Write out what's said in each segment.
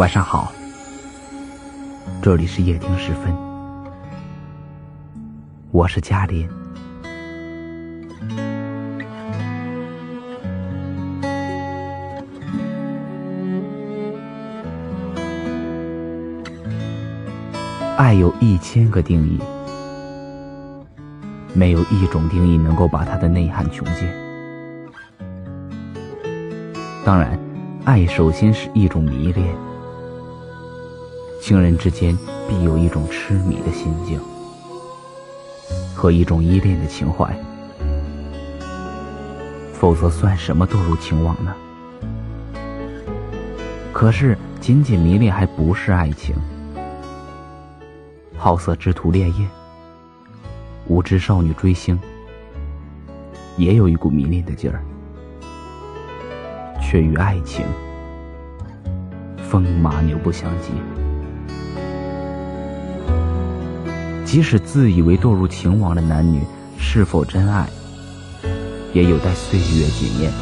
晚上好，这里是夜听时分，我是嘉林。爱有一千个定义，没有一种定义能够把它的内涵穷尽。当然，爱首先是一种迷恋，情人之间必有一种痴迷的心境和一种依恋的情怀，否则算什么堕入情网呢？可是，仅仅迷恋还不是爱情。好色之徒恋艳，无知少女追星，也有一股迷恋的劲儿，却与爱情风马牛不相及。即使自以为堕入情网的男女，是否真爱，也有待岁月检验。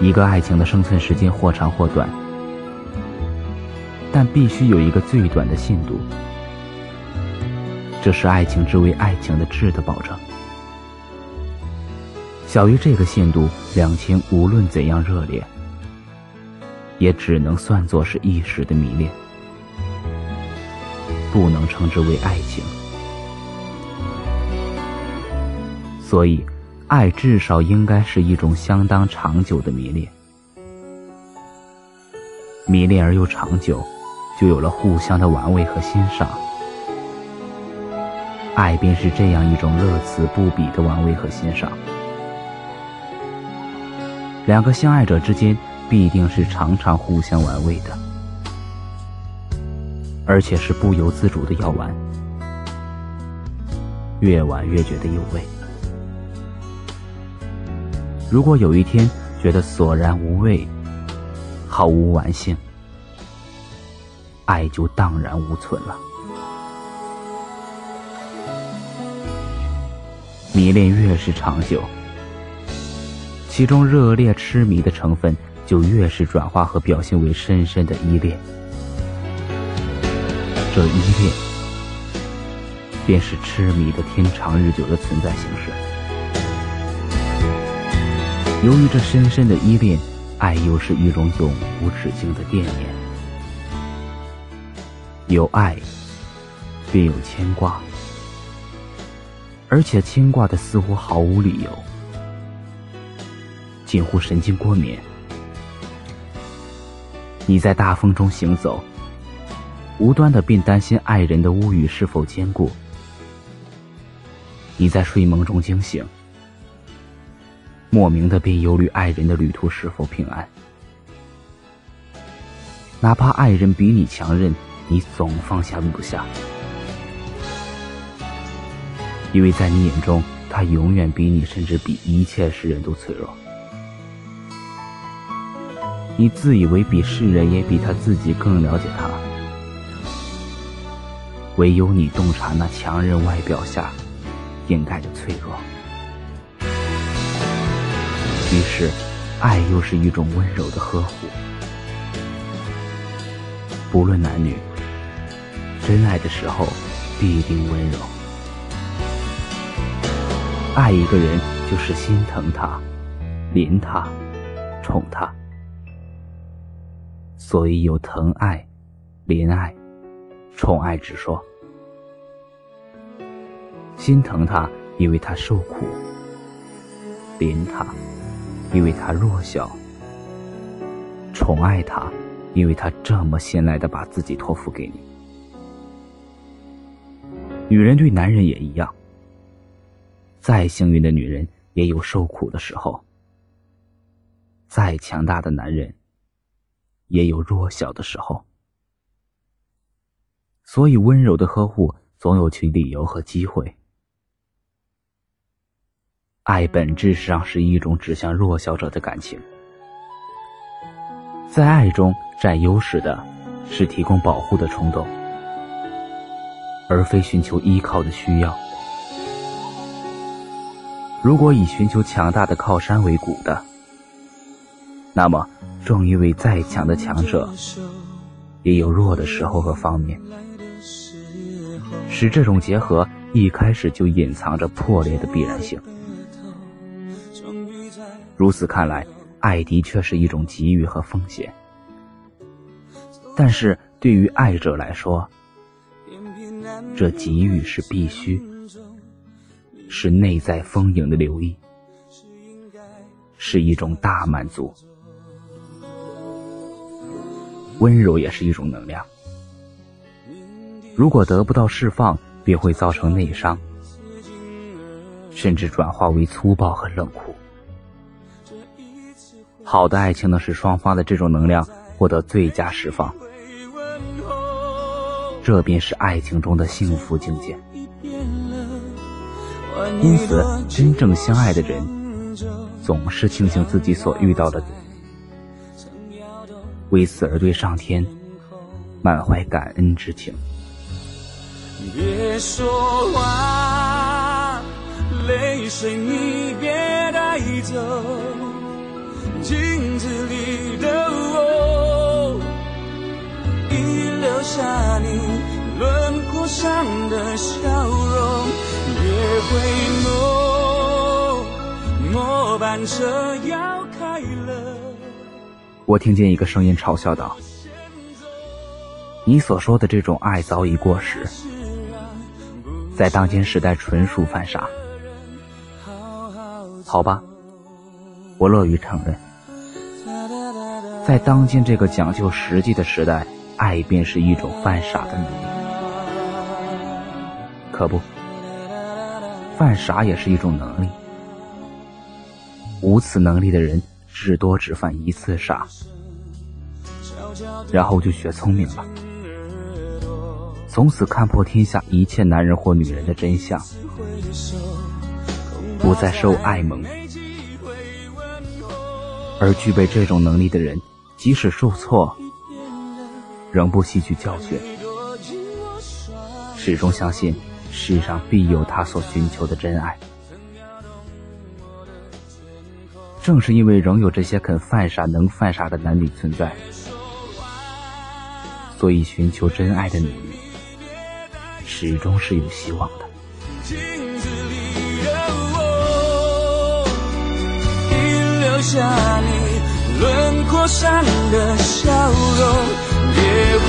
一个爱情的生存时间或长或短。但必须有一个最短的限度，这是爱情之为爱情的质的保证。小于这个限度，两情无论怎样热烈，也只能算作是一时的迷恋，不能称之为爱情。所以，爱至少应该是一种相当长久的迷恋，迷恋而又长久。就有了互相的玩味和欣赏，爱便是这样一种乐此不彼的玩味和欣赏。两个相爱者之间必定是常常互相玩味的，而且是不由自主的要玩，越玩越觉得有味。如果有一天觉得索然无味，毫无玩性。爱就荡然无存了。迷恋越是长久，其中热烈痴迷的成分就越是转化和表现为深深的依恋。这依恋，便是痴迷的天长日久的存在形式。由于这深深的依恋，爱又是一种永无止境的惦念。有爱，便有牵挂，而且牵挂的似乎毫无理由，近乎神经过敏。你在大风中行走，无端的便担心爱人的屋宇是否坚固；你在睡梦中惊醒，莫名的便忧虑爱人的旅途是否平安。哪怕爱人比你强韧。你总放下不下，因为在你眼中，他永远比你，甚至比一切世人都脆弱。你自以为比世人也比他自己更了解他，唯有你洞察那强韧外表下掩盖的脆弱。于是，爱又是一种温柔的呵护，不论男女。真爱的时候，必定温柔。爱一个人，就是心疼他、怜他、宠他。所以有疼爱、怜爱、宠爱之说。心疼他，因为他受苦；怜他，因为他弱小；宠爱他，因为他这么信赖的把自己托付给你。女人对男人也一样。再幸运的女人也有受苦的时候，再强大的男人也有弱小的时候。所以，温柔的呵护总有其理由和机会。爱本质上是一种指向弱小者的感情，在爱中占优势的是提供保护的冲动。而非寻求依靠的需要。如果以寻求强大的靠山为骨的，那么正因为再强的强者，也有弱的时候和方面，使这种结合一开始就隐藏着破裂的必然性。如此看来，爱的确是一种机遇和风险，但是对于爱者来说，这给予是必须，是内在丰盈的留意，是一种大满足。温柔也是一种能量，如果得不到释放，便会造成内伤，甚至转化为粗暴和冷酷。好的爱情能使双方的这种能量获得最佳释放，这便是爱情中的幸福境界。因此，真正相爱的人总是庆幸自己所遇到的。为此而对上天满怀感恩之情。别说话，泪水你别带走，镜子里的我，已留下你轮廓上的笑容。别回眸，末班车要开了。我听见一个声音嘲笑道：“你所说的这种爱早已过时，在当今时代纯属犯傻。”好吧，我乐于承认，在当今这个讲究实际的时代，爱便是一种犯傻的能力。可不，犯傻也是一种能力。无此能力的人。至多只犯一次傻，然后就学聪明了，从此看破天下一切男人或女人的真相，不再受爱蒙。而具备这种能力的人，即使受挫，仍不吸取教训，始终相信世上必有他所寻求的真爱。正是因为仍有这些肯犯傻、能犯傻的男女存在，所以寻求真爱的努力始终是有希望的。镜子里的我，已留下你轮廓上的笑容。别回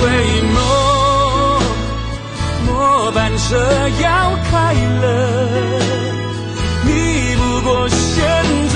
眸，末班车要开了，你不过先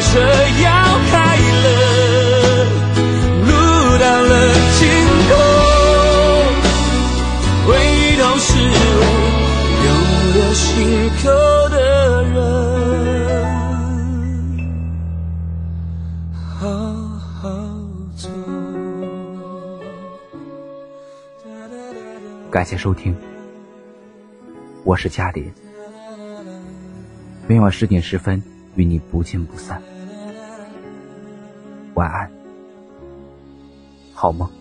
车要开了，路到了尽头，回头是为永留心口的人，好好走。感谢收听，我是嘉林，每晚十点十分与你不见不散，晚安，好梦。